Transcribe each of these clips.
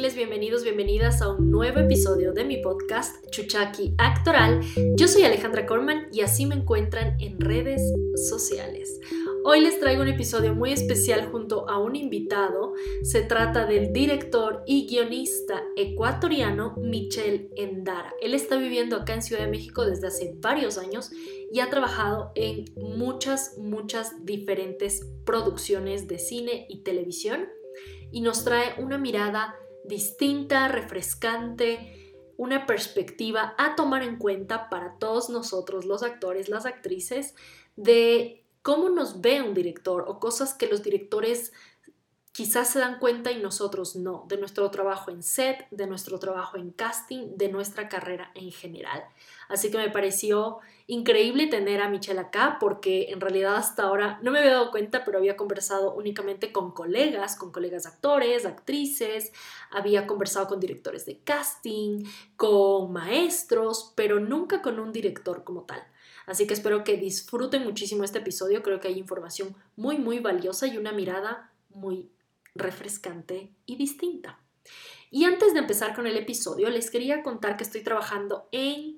bienvenidos, bienvenidas a un nuevo episodio de mi podcast Chuchaki Actoral. Yo soy Alejandra Corman y así me encuentran en redes sociales. Hoy les traigo un episodio muy especial junto a un invitado. Se trata del director y guionista ecuatoriano Michel Endara. Él está viviendo acá en Ciudad de México desde hace varios años y ha trabajado en muchas, muchas diferentes producciones de cine y televisión y nos trae una mirada distinta, refrescante, una perspectiva a tomar en cuenta para todos nosotros, los actores, las actrices, de cómo nos ve un director o cosas que los directores quizás se dan cuenta y nosotros no, de nuestro trabajo en set, de nuestro trabajo en casting, de nuestra carrera en general. Así que me pareció increíble tener a Michelle acá porque en realidad hasta ahora no me había dado cuenta, pero había conversado únicamente con colegas, con colegas actores, actrices, había conversado con directores de casting, con maestros, pero nunca con un director como tal. Así que espero que disfruten muchísimo este episodio. Creo que hay información muy, muy valiosa y una mirada muy refrescante y distinta. Y antes de empezar con el episodio, les quería contar que estoy trabajando en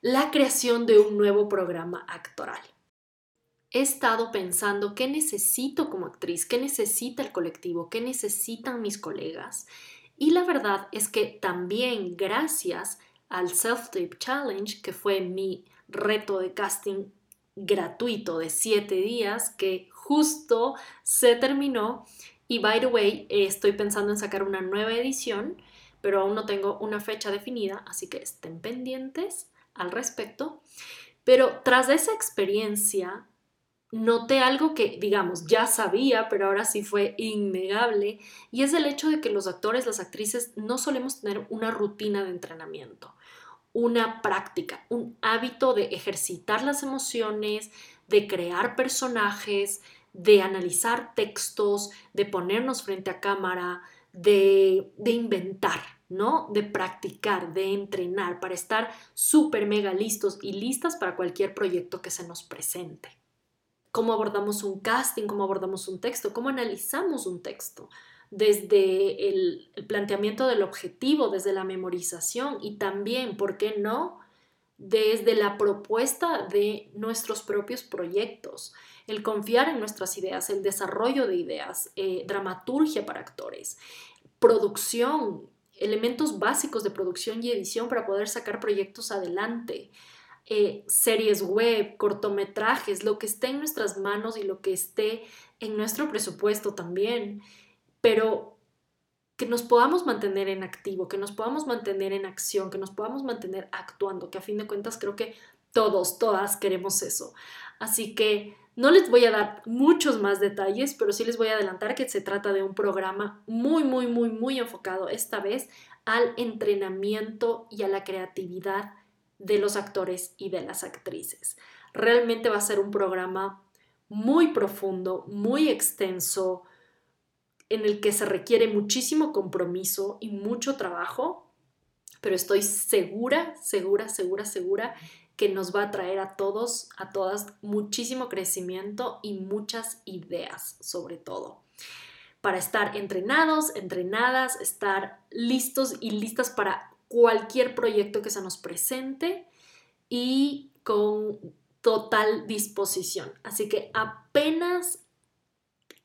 la creación de un nuevo programa actoral. He estado pensando qué necesito como actriz, qué necesita el colectivo, qué necesitan mis colegas. Y la verdad es que también gracias al Self-Tape Challenge, que fue mi reto de casting gratuito de 7 días que justo se terminó. Y by the way, estoy pensando en sacar una nueva edición, pero aún no tengo una fecha definida, así que estén pendientes al respecto. Pero tras esa experiencia, noté algo que, digamos, ya sabía, pero ahora sí fue innegable, y es el hecho de que los actores, las actrices, no solemos tener una rutina de entrenamiento una práctica, un hábito de ejercitar las emociones, de crear personajes, de analizar textos, de ponernos frente a cámara, de, de inventar, ¿no? De practicar, de entrenar, para estar súper mega listos y listas para cualquier proyecto que se nos presente. ¿Cómo abordamos un casting? ¿Cómo abordamos un texto? ¿Cómo analizamos un texto? desde el, planteamiento del objetivo, desde la memorización y también, ¿por qué no?, desde la propuesta de nuestros propios proyectos, el confiar en nuestras ideas, el desarrollo de ideas, eh, dramaturgia para actores, producción, elementos básicos de producción y edición para poder sacar proyectos adelante, eh, series web, cortometrajes, lo que esté en nuestras manos y lo que esté en nuestro presupuesto también pero que nos podamos mantener en activo, que nos podamos mantener en acción, que nos podamos mantener actuando, que a fin de cuentas creo que todos, todas queremos eso. Así que no les voy a dar muchos más detalles, pero sí les voy a adelantar que se trata de un programa muy, muy, muy, muy enfocado esta vez al entrenamiento y a la creatividad de los actores y de las actrices. Realmente va a ser un programa muy profundo, muy extenso, en el que se requiere muchísimo compromiso y mucho trabajo, pero estoy segura, segura, segura, segura que nos va a traer a todos, a todas, muchísimo crecimiento y muchas ideas sobre todo. Para estar entrenados, entrenadas, estar listos y listas para cualquier proyecto que se nos presente y con total disposición. Así que apenas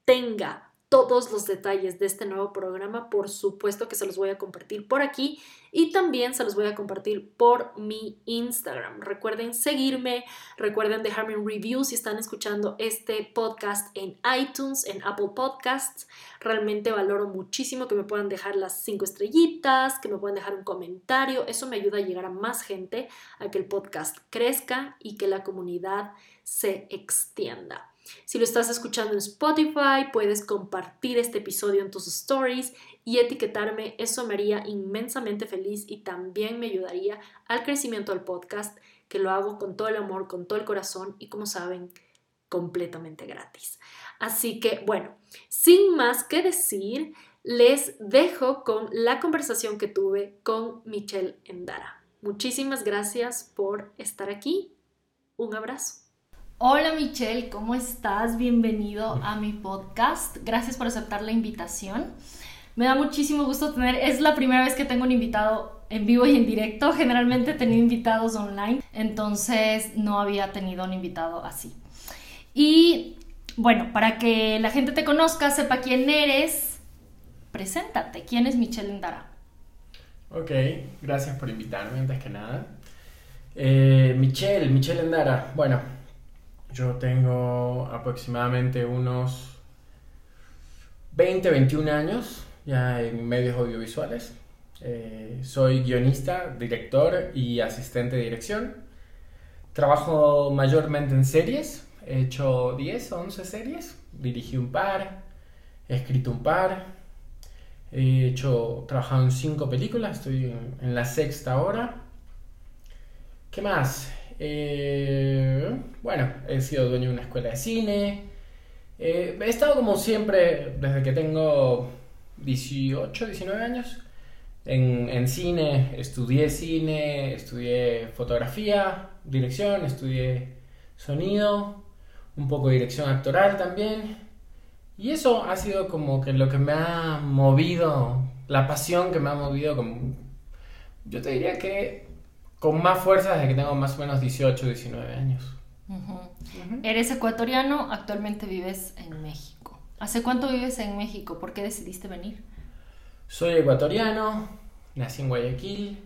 tenga todos los detalles de este nuevo programa, por supuesto que se los voy a compartir por aquí y también se los voy a compartir por mi Instagram. Recuerden seguirme, recuerden dejarme un review si están escuchando este podcast en iTunes, en Apple Podcasts. Realmente valoro muchísimo que me puedan dejar las cinco estrellitas, que me puedan dejar un comentario. Eso me ayuda a llegar a más gente, a que el podcast crezca y que la comunidad se extienda. Si lo estás escuchando en Spotify, puedes compartir este episodio en tus stories y etiquetarme. Eso me haría inmensamente feliz y también me ayudaría al crecimiento del podcast, que lo hago con todo el amor, con todo el corazón y como saben, completamente gratis. Así que bueno, sin más que decir, les dejo con la conversación que tuve con Michelle Endara. Muchísimas gracias por estar aquí. Un abrazo. Hola Michelle, ¿cómo estás? Bienvenido a mi podcast. Gracias por aceptar la invitación. Me da muchísimo gusto tener, es la primera vez que tengo un invitado en vivo y en directo. Generalmente he tenido invitados online, entonces no había tenido un invitado así. Y bueno, para que la gente te conozca, sepa quién eres, preséntate. ¿Quién es Michelle Endara? Ok, gracias por invitarme antes que nada. Eh, Michelle, Michelle Endara. Bueno, yo tengo aproximadamente unos 20, 21 años ya en medios audiovisuales. Eh, soy guionista, director y asistente de dirección. Trabajo mayormente en series. He hecho 10 o 11 series. Dirigí un par. He escrito un par. He hecho, trabajado en 5 películas. Estoy en, la sexta hora. ¿Qué más? Eh, bueno, he sido dueño de una escuela de cine. Eh, he estado como siempre, desde que tengo 18, 19 años, en, cine, estudié cine, estudié fotografía, dirección, estudié sonido, un poco de dirección actoral también. Y eso ha sido como que lo que me ha movido, la pasión que me ha movido, como, yo te diría que con más fuerza desde que tengo más o menos 18, 19 años. Eres ecuatoriano, actualmente vives en México. ¿Hace cuánto vives en México? ¿Por qué decidiste venir? Soy ecuatoriano, nací en Guayaquil,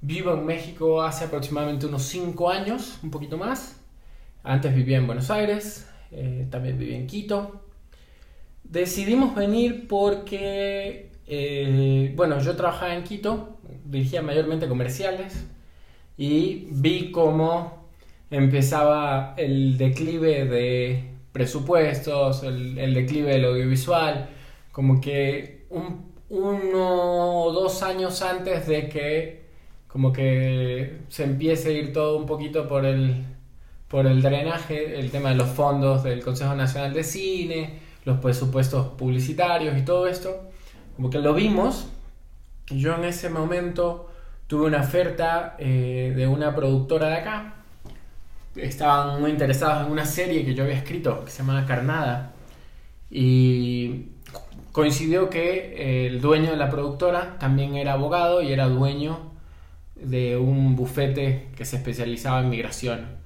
vivo en México hace aproximadamente unos 5 años, un poquito más. Antes vivía en Buenos Aires, eh, también viví en Quito. Decidimos venir porque, eh, bueno, yo trabajaba en Quito, dirigía mayormente comerciales y vi cómo empezaba el declive de presupuestos, el, declive del audiovisual, como que un, uno o dos años antes de que como que se empiece a ir todo un poquito por el, por el drenaje, el tema de los fondos del Consejo Nacional de Cine, los presupuestos publicitarios y todo esto, como que lo vimos. Yo en ese momento tuve una oferta eh, de una productora de acá, estaban muy interesados en una serie que yo había escrito que se llama Carnada y coincidió que el dueño de la productora también era abogado y era dueño de un bufete que se especializaba en migración.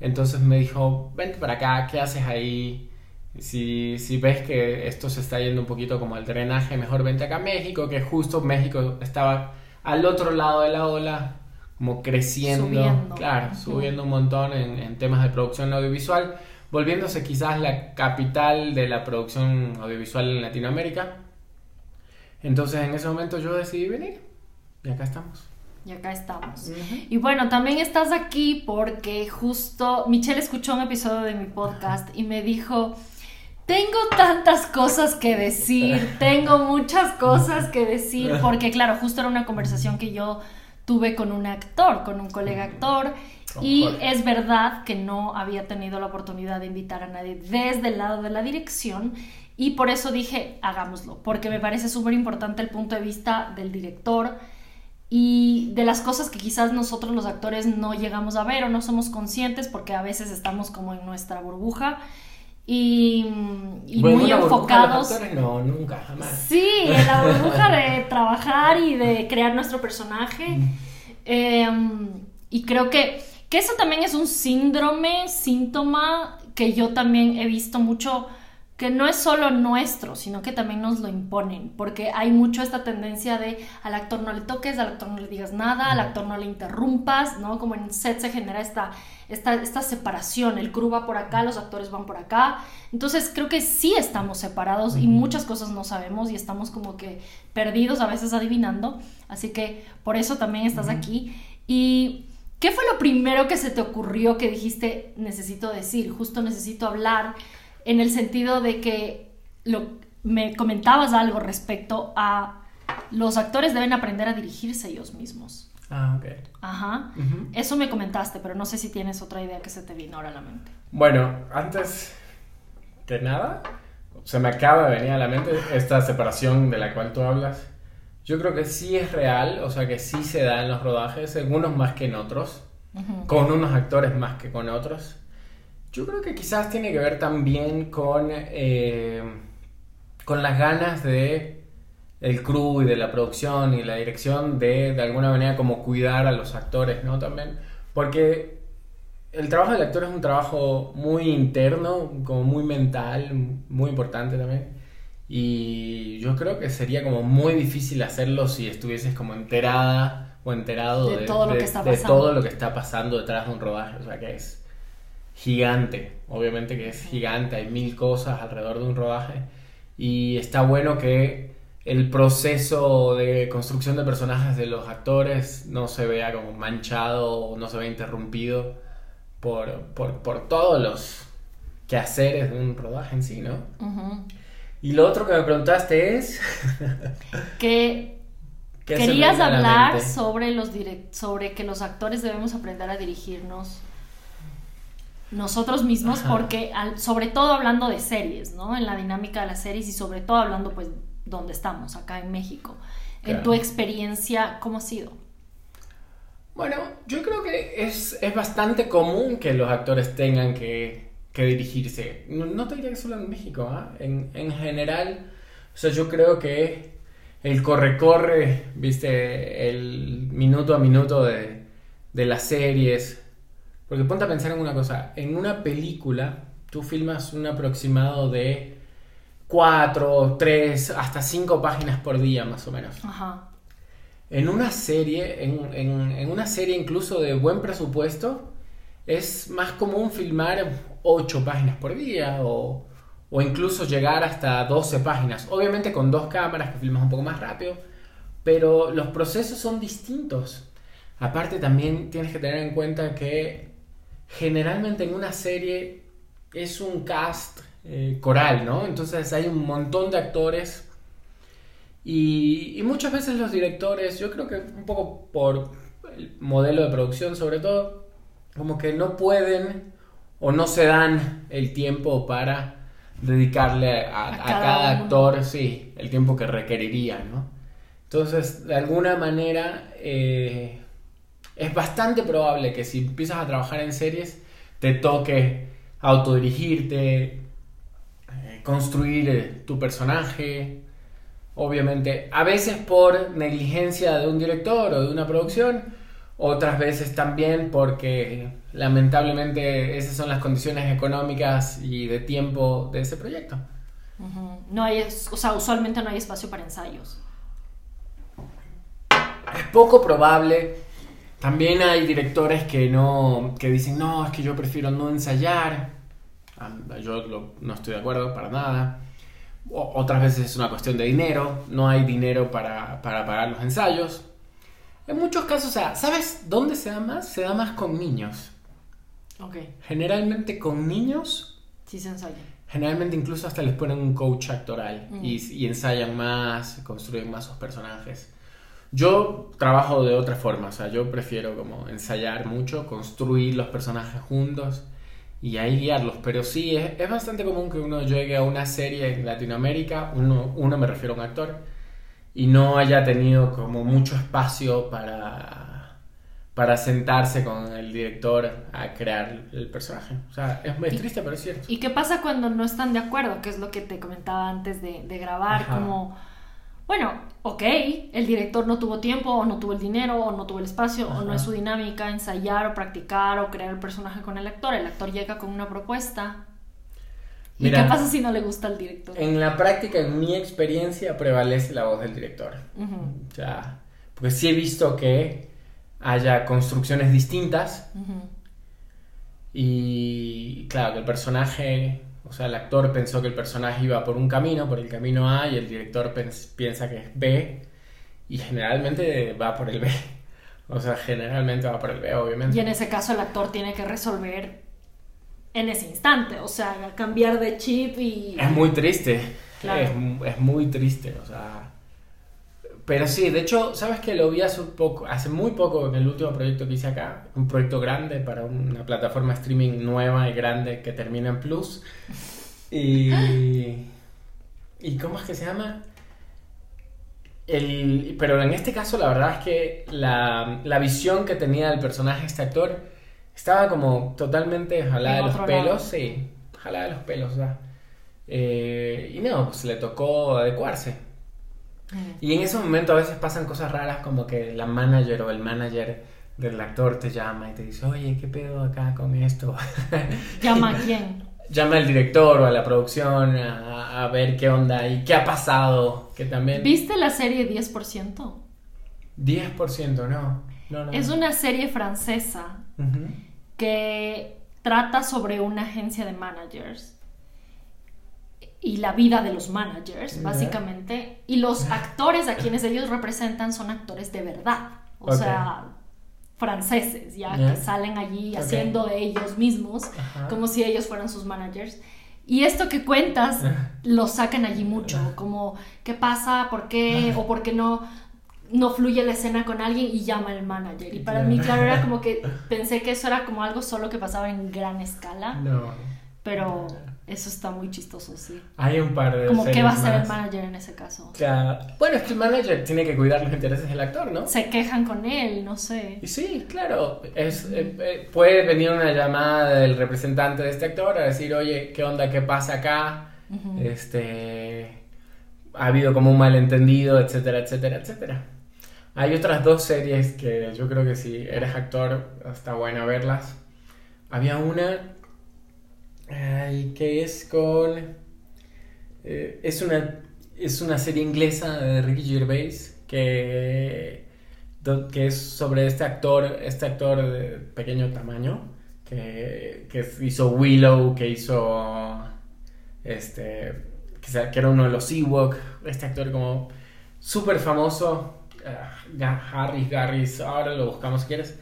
Entonces me dijo, vente para acá, ¿qué haces ahí? Si, si ves que esto se está yendo un poquito como al drenaje, mejor vente acá a México, que justo México estaba al otro lado de la ola como creciendo, claro, subiendo un montón en, temas de producción audiovisual, volviéndose quizás la capital de la producción audiovisual en Latinoamérica. Entonces en ese momento yo decidí venir y acá estamos. Y acá estamos. Y bueno, también estás aquí porque justo Michelle escuchó un episodio de mi podcast y me dijo, tengo tantas cosas que decir, tengo muchas cosas que decir, porque claro, justo era una conversación que yo tuve con un actor, con un colega actor. Y es verdad que no había tenido la oportunidad de invitar a nadie desde el lado de la dirección y por eso dije, hagámoslo, porque me parece súper importante el punto de vista del director y de las cosas que quizás nosotros los actores no llegamos a ver o no somos conscientes porque a veces estamos como en nuestra burbuja y, muy enfocados. no, nunca, jamás. Sí, en la burbuja de trabajar y de crear nuestro personaje. Mm. Em, y creo que, que eso también es un síndrome, síntoma que yo también he visto mucho que no es solo nuestro, sino que también nos lo imponen, porque hay mucho esta tendencia de al actor no le toques, al actor no le digas nada, al actor no le interrumpas, ¿no? Como en set se genera esta, esta, esta separación, el crew va por acá, los actores van por acá, entonces creo que sí estamos separados y muchas cosas no sabemos y estamos como que perdidos, a veces adivinando, así que por eso también estás aquí. ¿Y qué fue lo primero que se te ocurrió que dijiste necesito decir, justo necesito hablar? en el sentido de que lo, me comentabas algo respecto a los actores deben aprender a dirigirse ellos mismos. Ah, ok. Ajá. Eso me comentaste, pero no sé si tienes otra idea que se te vino ahora a la mente. Bueno, antes que nada, se me acaba de venir a la mente esta separación de la cual tú hablas. Yo creo que sí es real, o sea que sí se da en los rodajes, algunos más que en otros, con unos actores más que con otros. Yo creo que quizás tiene que ver también con, eh, con las ganas de el crew y de la producción y la dirección de de alguna manera como cuidar a los actores, ¿no? También, porque el trabajo del actor es un trabajo muy interno, como muy mental, muy importante también. Y yo creo que sería como muy difícil hacerlo si estuvieses como enterada o enterado De de, todo lo de- que está de todo lo que está pasando detrás de un rodaje. O sea, que es gigante. Obviamente que es gigante, hay mil cosas alrededor de un rodaje. Y está bueno que el proceso de construcción de personajes de los actores no se vea como manchado o no se vea interrumpido por, por, por todos los quehaceres de un rodaje en sí, ¿no? Y lo otro que me preguntaste es... Que ¿qué se me querías hablar sobre los direct- sobre que los actores debemos aprender a dirigirnos nosotros mismos, Ajá. porque al- sobre todo hablando de series, ¿no? En la dinámica de las series y sobre todo hablando, pues, donde estamos, acá en México. En tu experiencia, ¿cómo ha sido? Bueno, yo creo que es, es bastante común que los actores tengan que, que dirigirse. No, no te diría que solo en México, ¿ah? en, en general. O sea, yo creo que el corre-corre, viste, el minuto a minuto de, de las series. Porque ponte a pensar en una cosa. En una película, tú filmas un aproximado de 4, 3, hasta 5 páginas por día, más o menos. Ajá. En una serie, en, en- en una serie incluso de buen presupuesto, es más común filmar 8 páginas por día o, o incluso llegar hasta 12 páginas. Obviamente con dos cámaras que filmas un poco más rápido, pero los procesos son distintos. Aparte también tienes que tener en cuenta que generalmente en una serie es un cast eh, coral, ¿no? Entonces hay un montón de actores y, y muchas veces los directores, yo creo que un poco por el modelo de producción sobre todo, como que no pueden o no se dan el tiempo para dedicarle a, A a cada actor, sí, el tiempo que requeriría, ¿no? Entonces, de alguna manera, eh, es bastante probable que si empiezas a trabajar en series, te toque autodirigirte, construir eh, tu personaje, obviamente, a veces por negligencia de un director o de una producción, otras veces también porque lamentablemente esas son las condiciones económicas y de tiempo de ese proyecto. No hay, o sea, usualmente no hay espacio para ensayos. Es poco probable. También hay directores que no que dicen, "No, es que yo prefiero no ensayar." Yo lo- no estoy de acuerdo para nada. O- otras veces es una cuestión de dinero, no hay dinero para, para pagar los ensayos. En muchos casos, o sea, ¿sabes dónde se da más? Se da más con niños. Ok, Generalmente con niños, sí se ensaya. generalmente incluso hasta les ponen un coach actoral Mm. y, y ensayan más, construyen más sus personajes. Yo trabajo de otra forma, o sea, yo prefiero como ensayar mucho, construir los personajes juntos y ahí guiarlos, pero sí, es, es bastante común que uno llegue a una serie en Latinoamérica, uno, uno me refiero a un actor, y no haya tenido como mucho espacio para, para sentarse con el director a crear el personaje. O sea, es, es triste, pero es cierto. ¿Y qué pasa cuando no están de acuerdo? Que es lo que te comentaba antes de, de grabar, Ajá. como, bueno, ok, el director no tuvo tiempo, o no tuvo el dinero, o no tuvo el espacio, o no es su dinámica ensayar o practicar o crear el personaje con el actor. El actor llega con una propuesta. ¿Y Mira, qué pasa si no le gusta al director? En la práctica, en mi experiencia, prevalece la voz del director. O sea, porque sí he visto que haya construcciones distintas y claro, que el personaje, o sea, el actor pensó que el personaje iba por un camino, por el camino A, y el director piensa que es B, y generalmente va por el B. O sea, generalmente va por el B, obviamente. Y en ese caso el actor tiene que resolver en ese instante, o sea, cambiar de chip y... Es muy triste. Claro. Es, es muy triste, o sea. Pero sí, de hecho, ¿sabes que Lo vi hace, un poco, hace muy poco en el último proyecto que hice acá. Un proyecto grande para una plataforma streaming nueva y grande que termina en Plus. Y. ¿Y cómo es que se llama? El, pero en este caso, la verdad es que la, la visión que tenía del personaje este actor estaba como totalmente jalada de los pelos. lado. Sí, jalada de los pelos, o sea. Eh, y no, pues le tocó adecuarse. Y en ese momento a veces pasan cosas raras como que la manager o el manager del actor te llama y te dice, oye, ¿qué pedo acá con esto? ¿Llama a quién? Llama al director o a la producción a, a ver qué onda y qué ha pasado. Que también... ¿Viste la serie 10%? 10%, no. no, no Es no. una serie francesa Ujú. que trata sobre una agencia de managers y la vida de los managers, básicamente. Y los actores a quienes ellos representan son actores de verdad. O Ok. sea, franceses, ya que salen allí Ok. haciendo de ellos mismos Ajá. como si ellos fueran sus managers. Y esto que cuentas lo sacan allí mucho, como qué pasa, por qué o por qué no no fluye la escena con alguien y llama al manager. Y para mí, claro, era como que pensé que eso era como algo solo que pasaba en gran escala, No. pero eso está muy chistoso, sí. Hay un par de Como qué va a hacer el manager en ese caso. Bueno, es que el manager tiene que cuidar los intereses del actor, ¿no? Se quejan con él, no sé. Y sí, claro, es, eh, eh, puede venir una llamada del representante de este actor a decir, oye, ¿qué onda? ¿Qué pasa acá? Ujú. Este, ha habido como un malentendido, etcétera, etcétera, etcétera. Hay otras dos series que yo creo que si eres actor está bueno verlas. Había una ay, que es con... eh, es, una, es una serie inglesa de Ricky Gervais que, que es sobre este actor, este actor de pequeño tamaño que, que hizo Willow, que hizo este que, que era uno de los Ewok, este actor como súper famoso, ah, Ga- Harris, Garris, ahora lo buscamos si quieres,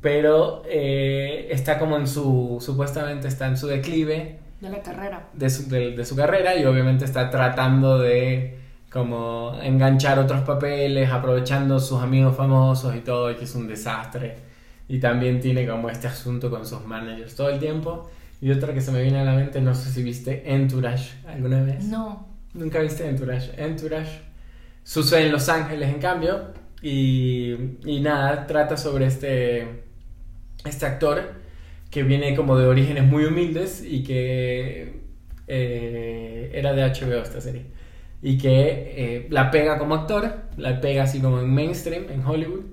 pero eh, está como en su, supuestamente está en su declive De la carrera. de su, de, de su carrera y obviamente está tratando de como enganchar otros papeles, aprovechando sus amigos famosos y todo, y que es un desastre. Y también tiene como este asunto con sus managers todo el tiempo. Y otra que se me viene a la mente, no sé si viste Entourage alguna vez. No. Nunca viste Entourage. Entourage sucede en Los Ángeles, en cambio. Y, y nada, trata sobre este, este actor que viene como de orígenes muy humildes y que eh, era de HBO esta serie. Y que eh, la pega como actor, la pega así como en mainstream, en Hollywood.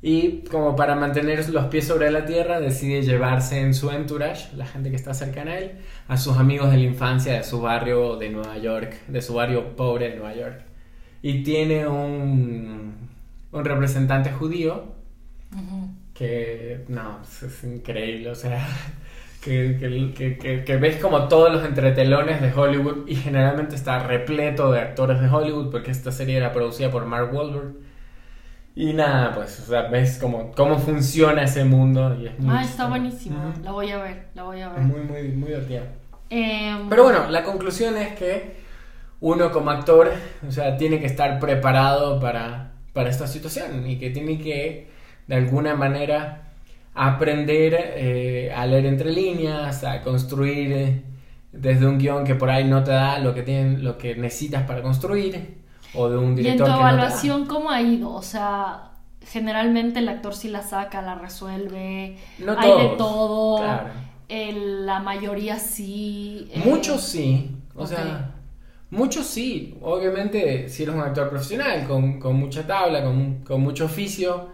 Y como para mantener los pies sobre la tierra, decide llevarse en su entourage, la gente que está cercana a él, a sus amigos de la infancia de su barrio de Nueva York, de su barrio pobre de Nueva York. Y tiene un, un representante judío. Que, no, es, es increíble, o sea, que, que, que- que- ves como todos los entretelones de Hollywood y generalmente está repleto de actores de Hollywood porque esta serie era producida por Mark Wahlberg. Y nada, pues, o sea, ves como, cómo funciona ese mundo y es muy... Ah, está buenísimo. La voy a ver, la voy a ver. Es muy, muy, muy divertida. Em, Pero bueno, la conclusión es que uno como actor, o sea, tiene que estar preparado para, para esta situación y que tiene que, de alguna manera, aprender eh, a leer entre líneas, a construir eh, desde un guion que por ahí no te da lo que, tienen, lo que necesitas para construir, o de un Y en director tu que no te da. evaluación, ¿cómo ha ido? O sea, generalmente el actor sí la saca, la resuelve, No hay de todo, claro. el- la mayoría sí. eh, Muchos sí, o sea, muchos sí. Obviamente, si eres un actor profesional, con, con mucha tabla, con, con mucho oficio,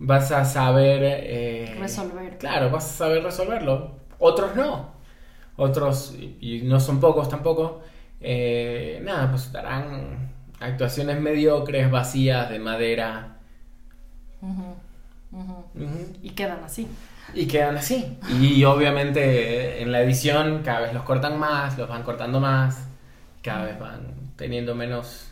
vas a saber... eh, Resolver. Claro, vas a saber resolverlo. Otros no. Otros, y no son pocos tampoco, eh, nada, pues darán actuaciones mediocres, vacías, de madera. Y quedan así. Y quedan así. Y obviamente en la edición cada vez los cortan más, los van cortando más, cada vez van teniendo menos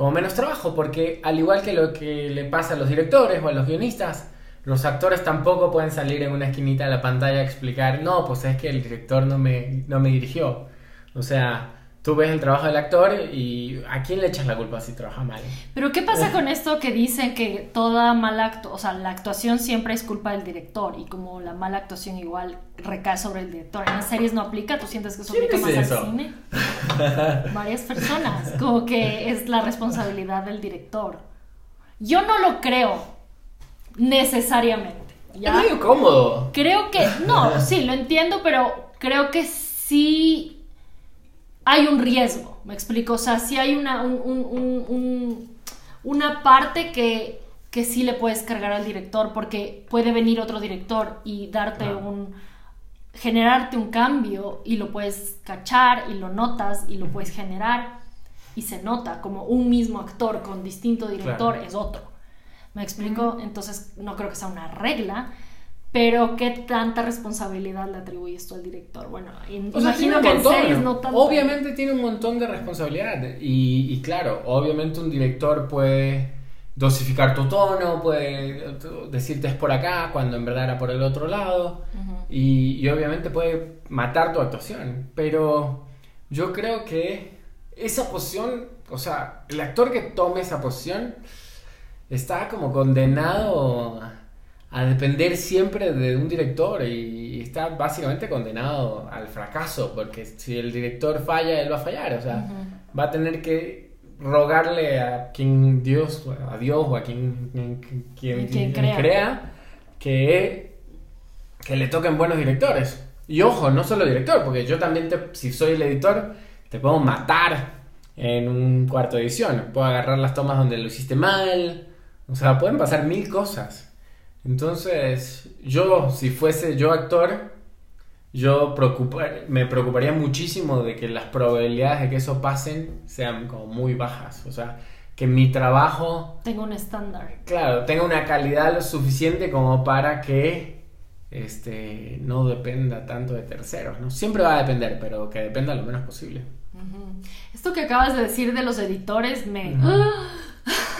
como menos trabajo, porque al igual que lo que le pasa a los directores o a los guionistas, los actores tampoco pueden salir en una esquinita de la pantalla a explicar, no, pues es que el director no me, no me dirigió. O sea, tú ves el trabajo del actor y ¿a quién le echas la culpa si trabaja mal? Pero ¿qué pasa con esto que dicen que toda mala actuación, o sea, la actuación siempre es culpa del director y como la mala actuación igual recae sobre el director? En las series no aplica, ¿tú sientes que eso ¿Quién aplica más dice al eso? cine? Varias personas, como que es la responsabilidad del director. Yo no lo creo necesariamente. ¿ya? Es medio cómodo. Creo que, no, sí, lo entiendo, pero creo que sí hay un riesgo, me explico, o sea, sí hay una, una parte que, que sí le puedes cargar al director porque puede venir otro director y darte un generarte un cambio y lo puedes cachar y lo notas y lo puedes generar y se nota como un mismo actor con distinto director es otro. ¿Me explico? Entonces no creo que sea una regla, pero ¿qué tanta responsabilidad le atribuyes tú al director? Bueno, imagino que en series no tanto. Obviamente tiene un montón de responsabilidad y, claro, obviamente un director puede dosificar tu tono, puede decirte es por acá cuando en verdad era por el otro lado y, y obviamente puede matar tu actuación, pero yo creo que esa posición, o sea, el actor que tome esa posición está como condenado a depender siempre de un director y está básicamente condenado al fracaso, porque si el director falla, él va a fallar, o sea, va a tener que rogarle a quien Dios, a Dios o a quien, quien, crea. que, que le toquen buenos directores. Y ojo, no solo director, porque yo también, si soy el editor, te puedo matar en un cuarto de edición, puedo agarrar las tomas donde lo hiciste mal, o sea, pueden pasar mil cosas. Entonces, yo, si fuese yo actor, yo me preocuparía muchísimo de que las probabilidades de que eso pasen sean como muy bajas. O sea, que mi trabajo... Tenga un estándar. Claro, tenga una calidad lo suficiente como para que este, no dependa tanto de terceros. ¿no? Siempre va a depender, pero que dependa lo menos posible. Esto que acabas de decir de los editores me...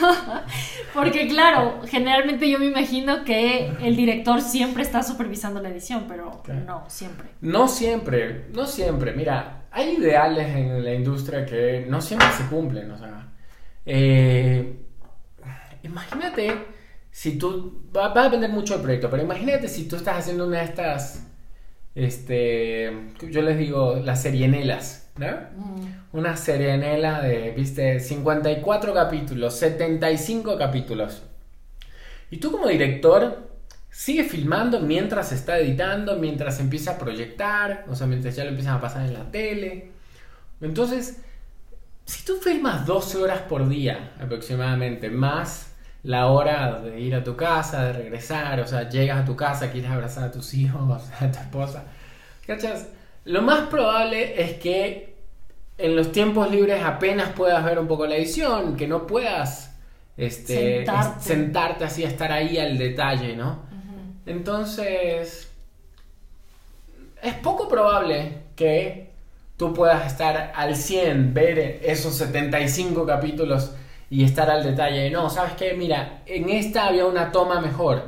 Porque claro, generalmente yo me imagino que el director siempre está supervisando la edición, pero no siempre. No siempre, no siempre. Mira, hay ideales en la industria que no siempre se cumplen. O sea, eh, imagínate si tú, va, va, a depender mucho del proyecto, pero imagínate si tú estás haciendo una de estas, este, yo les digo, las serienelas ¿no? Mm. Una serienela de, viste, 54 capítulos, 75 capítulos. Y tú como director sigue filmando mientras está editando, mientras empieza a proyectar, o sea, mientras ya lo empiezan a pasar en la tele. Entonces, si tú filmas 12 horas por día aproximadamente, más la hora de ir a tu casa, de regresar, o sea, llegas a tu casa, quieres abrazar a tus hijos, a tu esposa, ¿cachas? Lo más probable es que en los tiempos libres apenas puedas ver un poco la edición, que no puedas este, sentarte. así a estar ahí al detalle, ¿no? Entonces, es poco probable que tú puedas estar al 100, ver esos 75 capítulos y estar al detalle. No, ¿sabes qué? Mira, en esta había una toma mejor,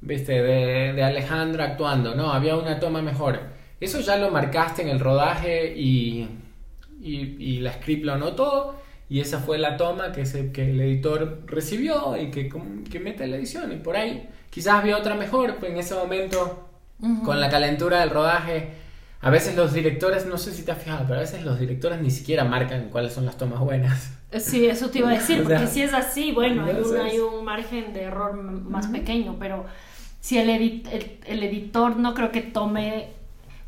¿viste? De, de Alejandra actuando, ¿no? Había una toma mejor eso ya lo marcaste en el rodaje y, y, la script lo anotó y esa fue la toma que, se, que el editor recibió y que, que mete en la edición. Y por ahí quizás había otra mejor, pues en ese momento, con la calentura del rodaje, a veces los directores, no sé si te has fijado, pero a veces los directores ni siquiera marcan cuáles son las tomas buenas. Eh, sí, eso te iba a decir, porque si es así, bueno, hay un, hay un margen de error más pequeño, pero si el, el editor no creo que tome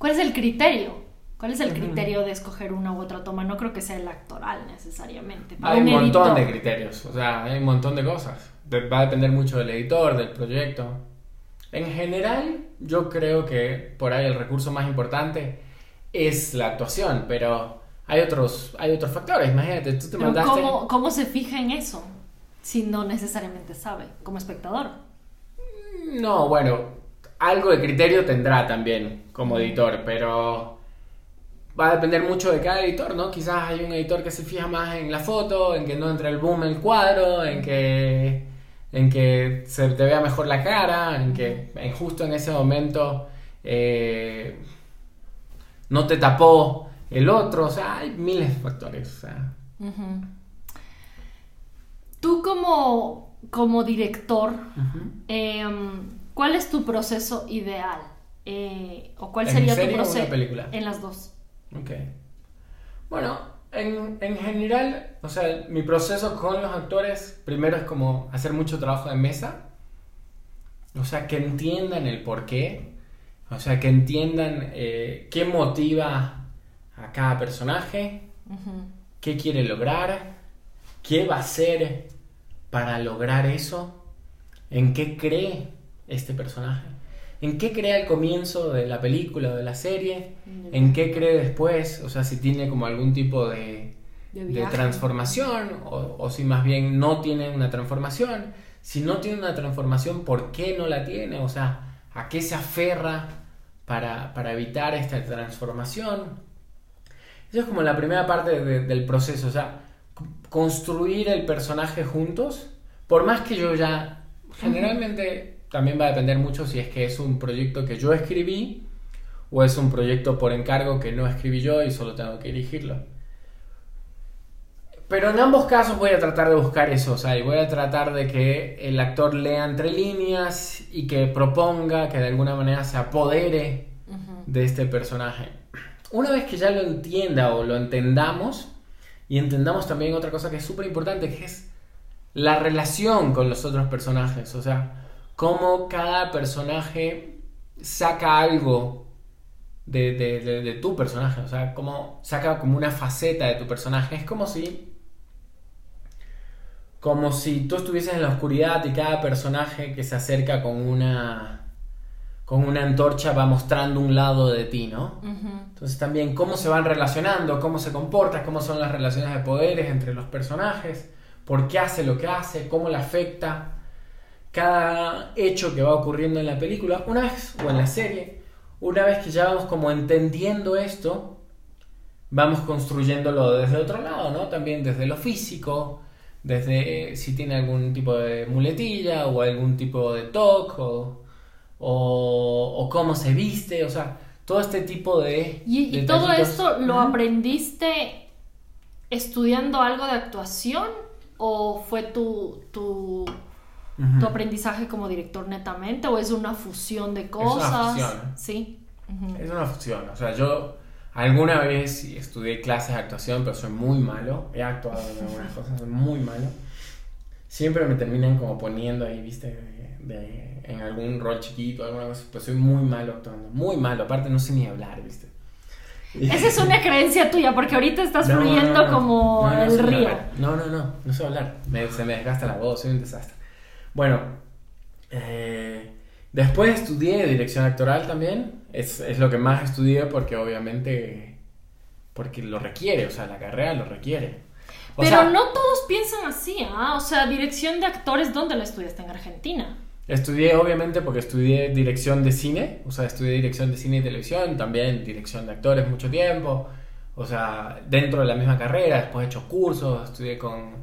¿Cuál es el criterio? ¿Cuál es el criterio de escoger una u otra toma? No creo que sea el actoral necesariamente. Hay un, montón de criterios, o sea, hay un montón de cosas. Va a depender mucho del editor, del proyecto. En general, yo creo que por ahí el recurso más importante es la actuación, pero hay otros, hay otros factores. Imagínate, tú te mandaste. ¿cómo, ¿Cómo se fija en eso? Si no necesariamente sabe, como espectador. No, bueno, algo de criterio tendrá también como editor, pero va a depender mucho de cada editor, ¿no? Quizás hay un editor que se fija más en la foto, en que no entre el boom en el cuadro, en que, en que se te vea mejor la cara, en que en justo en ese momento eh, no te tapó el otro, o sea, hay miles de factores. Tú como, como director, ¿Cuál es tu proceso ideal? Eh, ¿O cuál sería tu proceso? En las dos. Ok. Bueno, en, en, general, o sea, mi proceso con los actores, primero es como hacer mucho trabajo de mesa. O sea, que entiendan el por qué. O sea, que entiendan eh, qué motiva a cada personaje, qué quiere lograr, qué va a hacer para lograr eso, en qué cree este personaje, en qué cree al comienzo de la película o de la serie, en qué cree después, o sea, si tiene como algún tipo de, de, transformación o, o si más bien no tiene una transformación. Si no tiene una transformación, ¿por qué no la tiene? O sea, ¿a qué se aferra para, para evitar esta transformación? Eso es como la primera parte del proceso, o sea, construir el personaje juntos, por más que yo ya, generalmente también va a depender mucho si es que es un proyecto que yo escribí o es un proyecto por encargo que no escribí yo y solo tengo que dirigirlo. Pero en ambos casos voy a tratar de buscar eso, o sea, y voy a tratar de que el actor lea entre líneas y que proponga, que de alguna manera se apodere de este personaje. Una vez que ya lo entienda o lo entendamos, y entendamos también otra cosa que es súper importante, que es la relación con los otros personajes, o sea, cómo cada personaje saca algo de, de, tu personaje, o sea, cómo saca como una faceta de tu personaje. Es como si como si tú estuvieses en la oscuridad y cada personaje que se acerca con una con una antorcha va mostrando un lado de ti, ¿no? Entonces también cómo se van relacionando, cómo se comporta, cómo son las relaciones de poderes entre los personajes, por qué hace lo que hace, cómo le afecta cada hecho que va ocurriendo en la película, una vez o en la serie, una vez que ya vamos como entendiendo esto, vamos construyéndolo desde otro lado, ¿no? También desde lo físico, desde si tiene algún tipo de muletilla o algún tipo de TOC o, o, cómo se viste, o sea, todo este tipo de... ¿Y, todo esto lo aprendiste estudiando algo de actuación o fue tu, tu, tu aprendizaje como director netamente o es una fusión de cosas? Es una fusión. Sí. Es una fusión, o sea, yo Alguna vez estudié clases de actuación, pero soy muy malo. He actuado en algunas cosas, soy muy malo. Siempre me terminan como poniendo ahí, viste, en algún rol chiquito, alguna cosa. Pero soy muy malo actuando, muy malo. Aparte no sé ni hablar, viste. Esa es una creencia tuya, porque ahorita estás fluyendo como el río. No, no, no, no sé hablar. se me desgasta la voz, soy un desastre. Bueno, eh, después estudié dirección actoral también es, lo que más estudié porque obviamente, porque lo requiere, o sea, la carrera lo requiere. Pero no todos piensan así, ¿ah? O sea, dirección de actores, ¿dónde la estudiaste? En Argentina. Estudié, obviamente, porque estudié dirección de cine, o sea, estudié dirección de cine y televisión, también dirección de actores mucho tiempo, o sea, dentro de la misma carrera, después he hecho cursos, estudié con,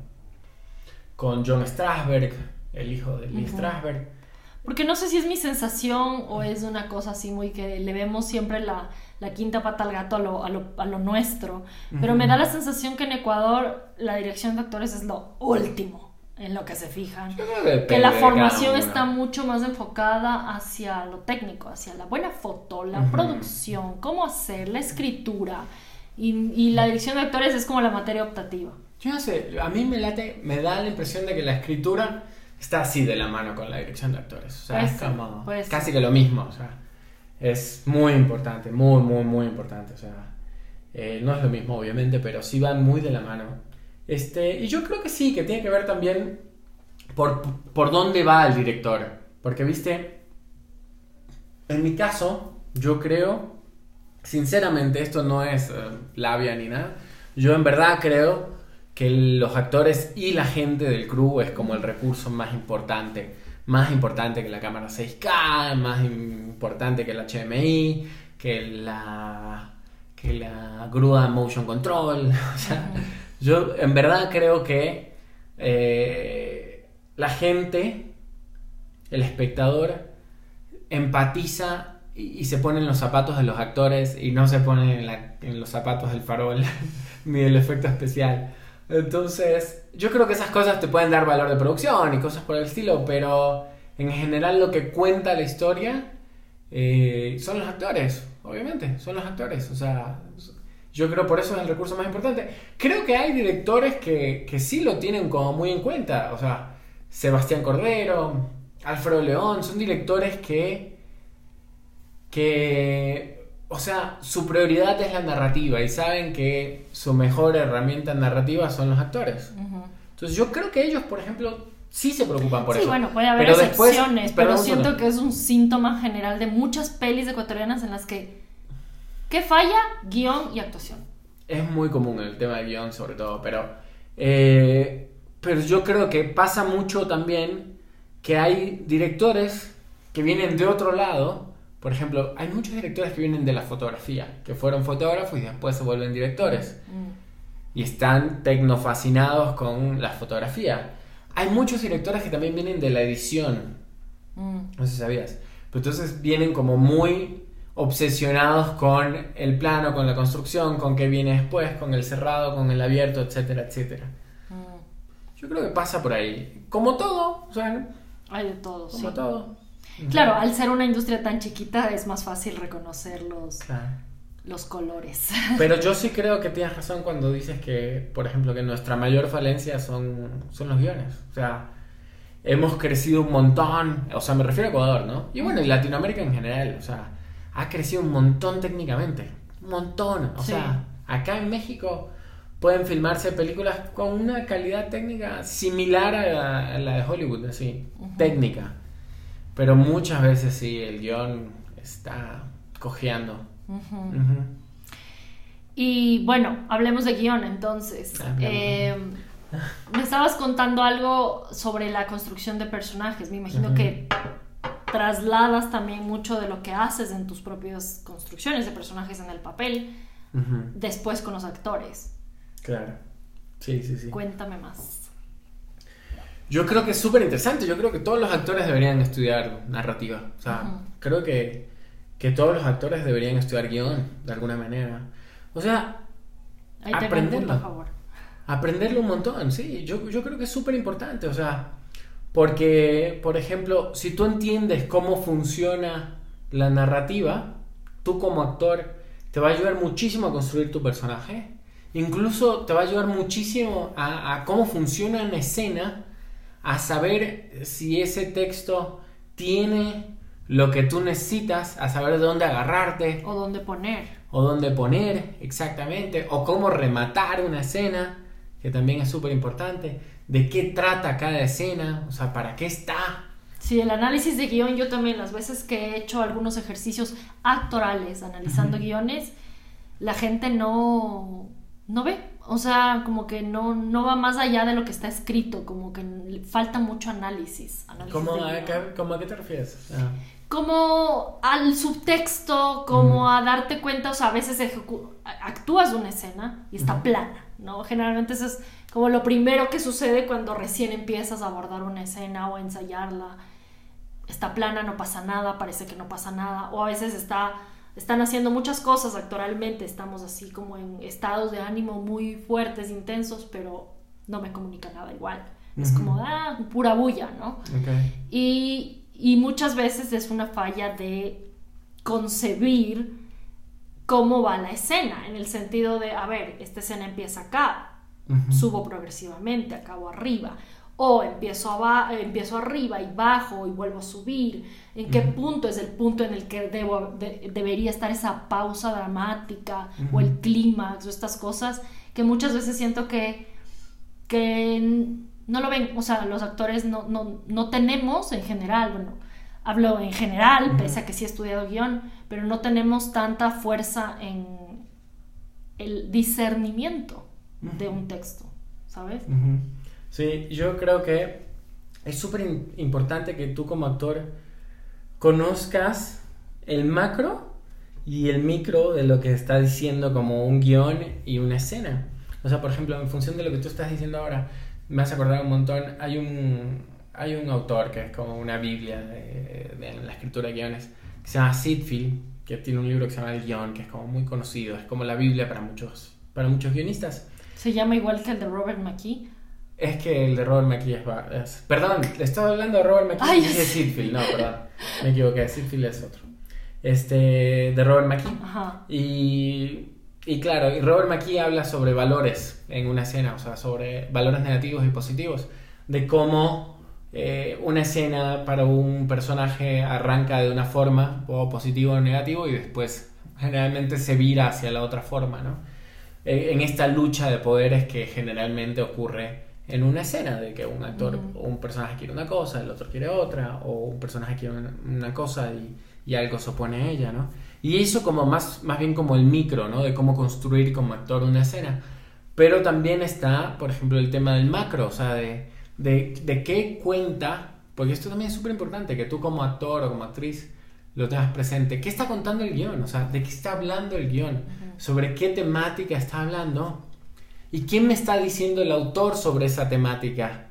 con John Strasberg, el hijo de Lee Strasberg. Porque no sé si es mi sensación o es una cosa así muy que le vemos siempre la, quinta pata al gato a lo, a lo, nuestro. Pero me da la sensación que en Ecuador la dirección de actores es lo último en lo que se fijan. Que la formación está mucho más enfocada hacia lo técnico, hacia la buena foto, la producción, cómo hacer, la escritura. Y, y, la dirección de actores es como la materia optativa. Yo no sé, a mí me, late, me da la impresión de que la escritura está así de la mano con la dirección de actores. O sea, es como casi que lo mismo. O sea, es muy importante, muy, muy, muy importante. O sea, eh, no es lo mismo, obviamente, pero sí van muy de la mano. Este, y yo creo que sí, que tiene que ver también por, por dónde va el director. Porque, viste, en mi caso, yo creo, sinceramente, esto no es eh, labia ni nada. Yo en verdad creo que los actores y la gente del crew es como el recurso más importante. Más importante que la cámara 6K, más importante que la HMI, que la, que la grúa motion control. Yo en verdad creo que eh, la gente, el espectador, empatiza y, se pone en los zapatos de los actores y no se pone en, en los zapatos del farol ni del efecto especial. Entonces, yo creo que esas cosas te pueden dar valor de producción y cosas por el estilo, pero en general lo que cuenta la historia eh, son los actores, obviamente, son los actores. O sea, yo creo por eso es el recurso más importante. Creo que hay directores que, que sí lo tienen como muy en cuenta. O sea, Sebastián Cordero, Alfredo León, son directores que, que o sea, su prioridad es la narrativa y saben que su mejor herramienta narrativa son los actores. Entonces yo creo que ellos, por ejemplo, sí se preocupan por sí, eso. bueno, puede haber Pero excepciones, pero siento que es un síntoma general de muchas pelis ecuatorianas en las que ¿qué falla? Guión y actuación. Es muy común el tema de guion, sobre todo, pero, eh, pero yo creo que pasa mucho también que hay directores que vienen de otro lado. Por ejemplo, hay muchos directores que vienen de la fotografía, que fueron fotógrafos y después se vuelven directores. Mm. y están tecnofascinados con la fotografía. Hay muchos directores que también vienen de la edición, Mm. no sé si sabías, pero entonces vienen como muy obsesionados con el plano, con la construcción, con qué viene después, con el cerrado, con el abierto, etcétera, etcétera. Mm. Yo creo que pasa por ahí, como todo, o sea, Hay de todo, sí. como todo. Claro, al ser una industria tan chiquita es más fácil reconocer los, Claro. los colores. Pero yo sí creo que tienes razón cuando dices que, por ejemplo, que nuestra mayor falencia son, son los guiones. O sea, hemos crecido un montón, o sea, me refiero a Ecuador, ¿no? Y bueno, y Latinoamérica en general, o sea, ha crecido un montón técnicamente. Un montón. O Sí. sea, acá en México pueden filmarse películas con una calidad técnica similar a la, a la de Hollywood, así, técnica. Pero muchas veces sí, el guion está cojeando. Y bueno, hablemos de guion entonces. Hablemos. Eh, me estabas contando algo sobre la construcción de personajes. Me imagino que trasladas también mucho de lo que haces en tus propias construcciones de personajes en el papel, después con los actores. Claro. Sí, sí, sí. Cuéntame más. Yo creo que es súper interesante. Yo creo que todos los actores deberían estudiar narrativa. O sea, Ujú. creo que, que todos los actores deberían estudiar guion, de alguna manera. O sea, Ahí Aprenderlo. a favor. aprenderlo un montón, sí. Yo, yo creo que es súper importante. O sea, porque, por ejemplo, si tú entiendes cómo funciona la narrativa, tú como actor te va a ayudar muchísimo a construir tu personaje. Incluso te va a ayudar muchísimo a, a cómo funciona una escena, a saber si ese texto tiene lo que tú necesitas, a saber de dónde agarrarte O dónde poner. o dónde poner exactamente, o cómo rematar una escena, que también es súper importante, de qué trata cada escena, o sea, para qué está. Sí, el análisis de guion, yo también, las veces que he hecho algunos ejercicios actorales analizando guiones, la gente no, no ve. O sea, como que no, no va más allá de lo que está escrito, como que falta mucho análisis. análisis ¿Cómo, a, qué, cómo a qué te refieres? Como al subtexto, como a darte cuenta, o sea, a veces actúas una escena y está plana, ¿no? Generalmente eso es como lo primero que sucede cuando recién empiezas a abordar una escena o a ensayarla. Está plana, no pasa nada, parece que no pasa nada, o a veces está, están haciendo muchas cosas actoralmente, estamos así como en estados de ánimo muy fuertes, intensos, pero no me comunica nada igual. Es como, ah, pura bulla, ¿no? Y, y muchas veces es una falla de concebir cómo va la escena, en el sentido de, a ver, esta escena empieza acá, subo progresivamente, acabo arriba, o empiezo, eh, empiezo arriba y bajo y vuelvo a subir, en qué punto es el punto en el que debo, de- debería estar esa pausa dramática o el clímax o estas cosas que muchas veces siento que, que no lo ven, o sea, los actores no, no, no tenemos en general, bueno, hablo en general, pese a que sí he estudiado guion, pero no tenemos tanta fuerza en el discernimiento de un texto, ¿sabes? Sí, yo creo que es súper importante que tú como actor conozcas el macro y el micro de lo que está diciendo como un guion y una escena. O sea, por ejemplo, en función de lo que tú estás diciendo ahora, me has acordado un montón, hay un, hay un autor que es como una biblia de, de la escritura de guiones, que se llama Sitfield, que tiene un libro que se llama El guion, que es como muy conocido, es como la biblia para muchos, para muchos guionistas. Se llama igual que el de Robert McKee. Es que el de Robert McKee es, va- es- Perdón, le estaba hablando de Robert McKee Ay, y dije Sitfield, no, perdón. Me equivoqué, Sitfield es otro. Este, de Robert McKee. Ajá. Y, y claro, y Robert McKee habla sobre valores en una escena, o sea, sobre valores negativos y positivos, de cómo eh, una escena para un personaje arranca de una forma, o positivo o negativo, y después generalmente se vira hacia la otra forma, ¿no? Eh, en esta lucha de poderes que generalmente ocurre en una escena, de que un actor o un personaje quiere una cosa, el otro quiere otra, o un personaje quiere una, cosa y, y, algo se opone a ella, ¿no? Y eso como más, más bien como el micro, ¿no? De cómo construir como actor una escena. Pero también está, por ejemplo, el tema del macro, o sea, de, de, de qué cuenta, porque esto también es súper importante, que tú como actor o como actriz lo tengas presente. ¿Qué está contando el guion? O sea, ¿de qué está hablando el guion? ¿Sobre qué temática está hablando? ¿Y quién me está diciendo el autor sobre esa temática?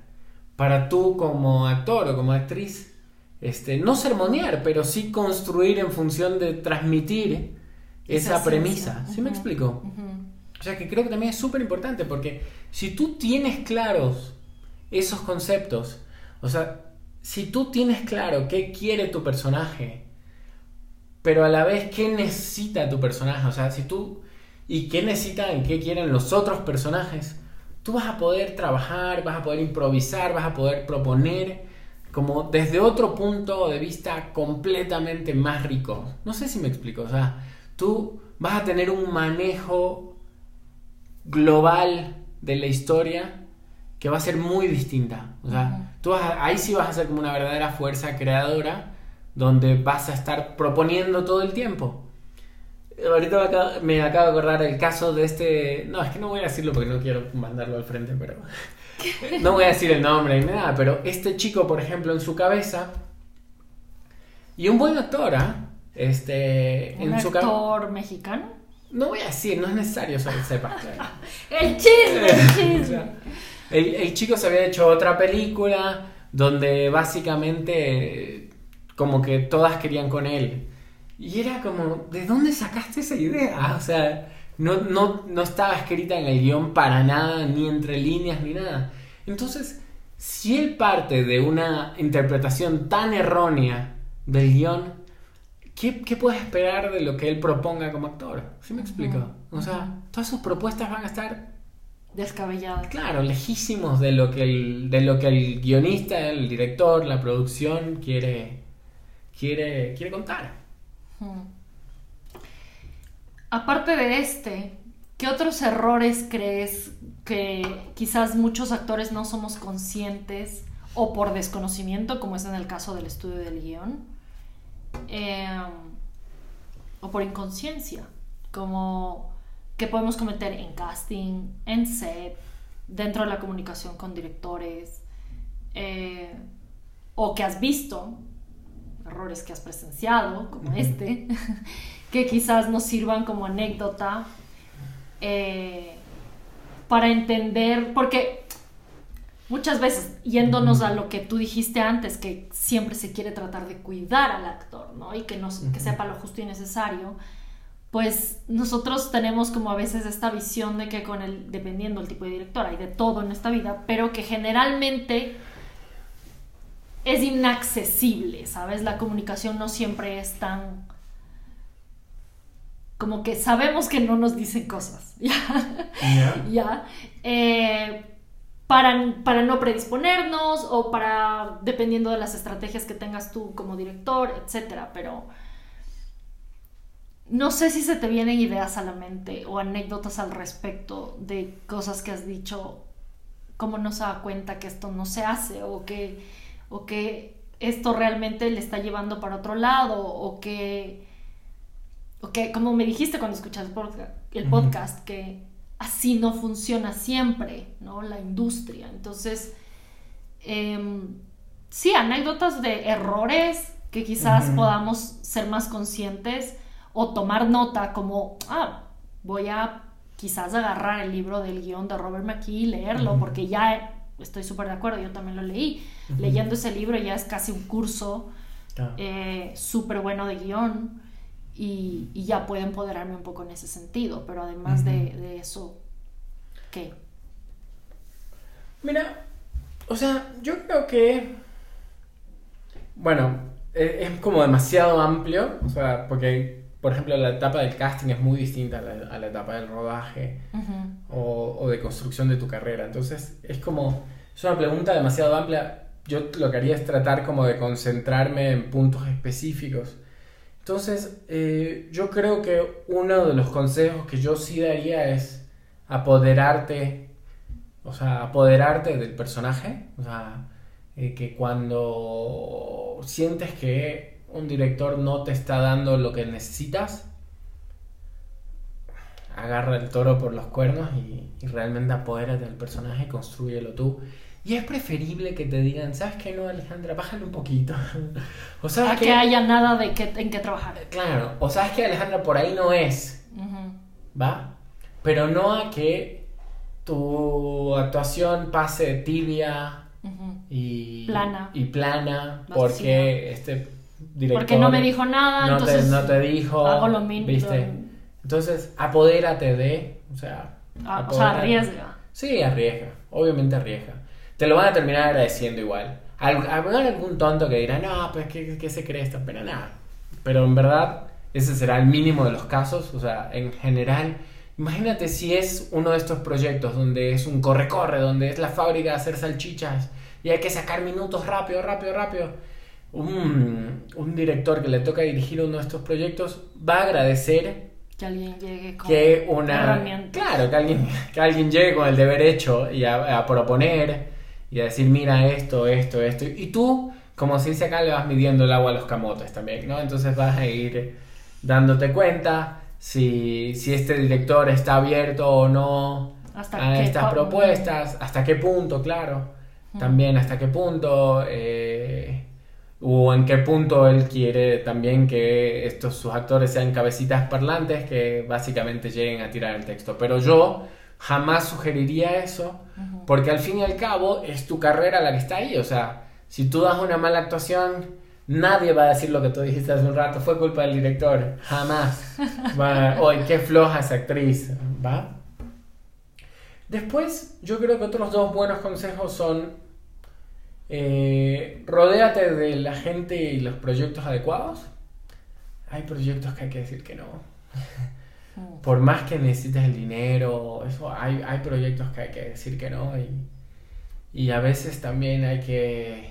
Para tú como actor o como actriz, este, no sermonear, pero sí construir en función de transmitir esa, premisa. ¿Sí me explico? O sea que creo que también es súper importante porque si tú tienes claros esos conceptos, o sea, si tú tienes claro qué quiere tu personaje, pero a la vez qué necesita tu personaje, o sea, si tú y qué necesitan, qué quieren los otros personajes, tú vas a poder trabajar, vas a poder improvisar, vas a poder proponer como desde otro punto de vista completamente más rico. No sé si me explico, o sea, tú vas a tener un manejo global de la historia que va a ser muy distinta. O sea, tú ahí sí vas a ser como una verdadera fuerza creadora donde vas a estar proponiendo todo el tiempo. Ahorita me acabo, de acordar el caso de este... No, es que no voy a decirlo porque no quiero mandarlo al frente, pero... No voy a decir el nombre ni nada, pero este chico, por ejemplo, en su cabeza... Y un buen actor, ¿ah? Este, ¿Un en su actor mexicano? No voy a decir, no es necesario que sepa. el chisme, el chisme. el chico se había hecho otra película donde básicamente como que todas querían con él. Y era como, ¿de dónde sacaste esa idea? O sea, no, no, no estaba escrita en el guion para nada, ni entre líneas, ni nada. Entonces, si él parte de una interpretación tan errónea del guion, ¿qué, ¿qué, puedes esperar de lo que él proponga como actor? ¿Sí me explico? O sea, todas sus propuestas van a estar descabelladas. Claro, lejísimos de lo que el, de lo que el guionista, el director, la producción quiere, quiere, quiere contar. Aparte de este, ¿qué otros errores crees que quizás muchos actores no somos conscientes o por desconocimiento, como es en el caso del estudio del guion, em, o por inconsciencia, como que podemos cometer en casting, en set, dentro de la comunicación con directores, eh, o que has visto errores que has presenciado, como este, que quizás nos sirvan como anécdota eh, para entender, porque muchas veces, yéndonos a lo que tú dijiste antes, que siempre se quiere tratar de cuidar al actor, ¿no? Y que, nos, que sepa lo justo y necesario, pues nosotros tenemos como a veces esta visión de que con el, dependiendo del tipo de director, hay de todo en esta vida, pero que generalmente es inaccesible, ¿sabes? La comunicación no siempre es tan... Como que sabemos que no nos dicen cosas, ¿ya? ¿Ya? Eh, para, para, no predisponernos o para, dependiendo de las estrategias que tengas tú como director, etc. Pero no sé si se te vienen ideas a la mente o anécdotas al respecto de cosas que has dicho, cómo no se da cuenta que esto no se hace o que o que esto realmente le está llevando para otro lado o que, o que como me dijiste cuando escuchaste el podcast, que así no funciona siempre, ¿no? La industria. Entonces, em, sí, anécdotas de errores que quizás podamos ser más conscientes o tomar nota como, ah, voy a quizás agarrar el libro del guion de Robert McKee y leerlo, porque ya estoy súper de acuerdo, yo también lo leí. Leyendo ese libro ya es casi un curso eh, súper bueno de guion y, ya puedo empoderarme un poco en ese sentido, pero además de, eso, ¿qué? Mira, o sea, yo creo que, bueno, e, es, como demasiado amplio, o sea, porque por ejemplo, la etapa del casting es muy distinta a la, etapa del rodaje o, o, de construcción de tu carrera. Entonces, es como, es una pregunta demasiado amplia. Yo lo que haría es tratar como de concentrarme en puntos específicos. Entonces, eh, yo creo que uno de los consejos que yo sí daría es apoderarte, o sea, apoderarte del personaje, o sea, eh, que cuando sientes que un director no te está dando lo que necesitas, agarra el toro por los cuernos y, y realmente apodérate del personaje construyelo tú. Y es preferible que te digan, ¿sabes qué no, Alejandra? Bájale un poquito. o sabes que, haya nada de que, en qué trabajar. Claro, o sabes que Alejandra por ahí no es. ¿Va? Pero no a que tu actuación pase tibia y plana, y plana porque este porque no me dijo nada, no entonces te, no te dijo, hago lo mismo. ¿viste? Entonces, apodérate de, o sea, ah, o sea, arriesga. Sí, arriesga, obviamente arriesga te lo van a terminar agradeciendo igual. Habrá algún tonto que dirá, no, pues, ¿qué, qué se cree esto? Pero nada. Pero en verdad, ese será el mínimo de los casos. O sea, en general, imagínate si es uno de estos proyectos donde es un corre-corre, donde es la fábrica de hacer salchichas y hay que sacar minutos rápido, rápido, rápido. Un, un director que le toca dirigir uno de estos proyectos va a agradecer que alguien llegue con que una claro que alguien que alguien llegue con el deber hecho y a proponer y a decir, mira esto, esto, esto. Y tú, como se dice acá, le vas midiendo el agua a los camotes también, ¿no? Entonces vas a ir dándote cuenta si, si este director está abierto o no a estas propuestas, hasta qué punto, claro. También hasta qué punto, eh, o en qué punto él quiere también que estos sus actores sean cabecitas parlantes que básicamente lleguen a tirar el texto. Pero yo jamás sugeriría eso, porque al fin y al cabo es tu carrera la que está ahí, o sea, si tú das una mala actuación, nadie va a decir lo que tú dijiste hace un rato, fue culpa del director, jamás. Oye, qué floja esa actriz, ¿va? Después, yo creo que otros dos buenos consejos son eh, rodéate de la gente y los proyectos adecuados. Hay proyectos que hay que decir que no. por más que necesites el dinero, eso, hay, hay proyectos que hay que decir que no y, y a veces también hay que,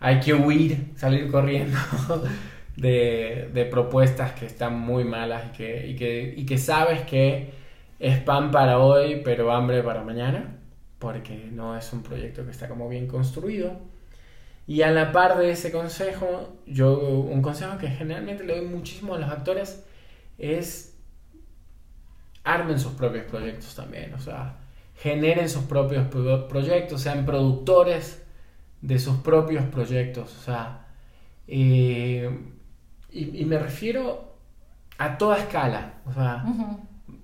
hay que huir, salir corriendo de, de, propuestas que están muy malas y que, y que, y que sabes que es pan para hoy, pero hambre para mañana, porque no es un proyecto que está como bien construido. Y a la par de ese consejo, yo un consejo que generalmente le doy muchísimo a los actores es armen sus propios proyectos también, o sea, generen sus propios proyectos, sean productores de sus propios proyectos, o sea, eh, y, me refiero a toda escala, o sea,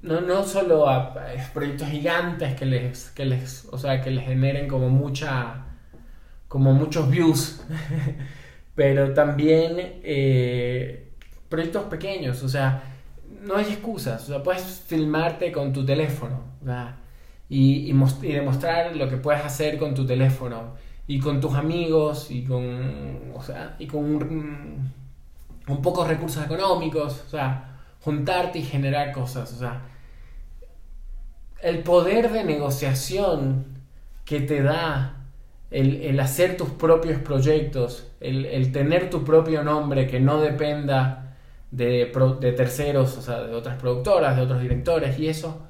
no, no solo a, proyectos gigantes que les, que les, o sea, que les generen como mucha, como muchos views, pero también eh, proyectos pequeños, o sea, no hay excusas, o sea, puedes filmarte con tu teléfono y, y, demostrar lo que puedes hacer con tu teléfono y con tus amigos y con, o sea, y con un, pocos recursos económicos, o sea, juntarte y generar cosas, o sea, el poder de negociación que te da el, hacer tus propios proyectos, el, el tener tu propio nombre que no dependa de, de, terceros, o sea, de otras productoras, de otros directores y eso,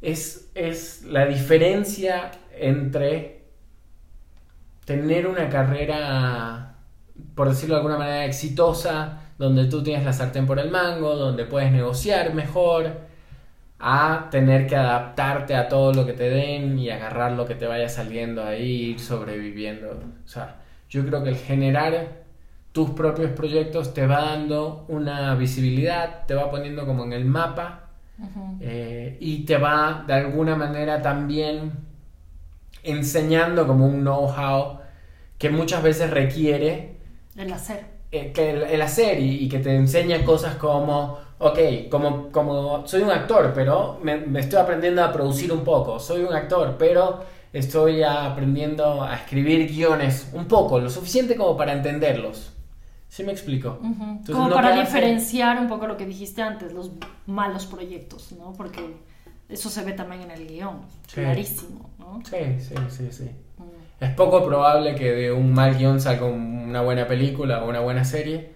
es, es la diferencia entre tener una carrera, por decirlo de alguna manera, exitosa, donde tú tienes la sartén por el mango, donde puedes negociar mejor, a tener que adaptarte a todo lo que te den y agarrar lo que te vaya saliendo ahí, ir sobreviviendo. O sea, yo creo que el generar tus propios proyectos te va dando una visibilidad, te va poniendo como en el mapa eh, y te va de alguna manera también enseñando como un know-how que muchas veces requiere el hacer. Eh, que el, hacer y, que te enseña cosas como, ok, como, como soy un actor, pero me, me estoy aprendiendo a producir un poco, soy un actor, pero estoy aprendiendo a escribir guiones un poco, lo suficiente como para entenderlos. ¿Sí me explico? Como para diferenciar un poco lo que dijiste antes, los malos proyectos, ¿no? Porque eso se ve también en el guion, clarísimo, ¿no? Sí, sí, sí, sí. Es poco probable que de un mal guion salga una buena película o una buena serie.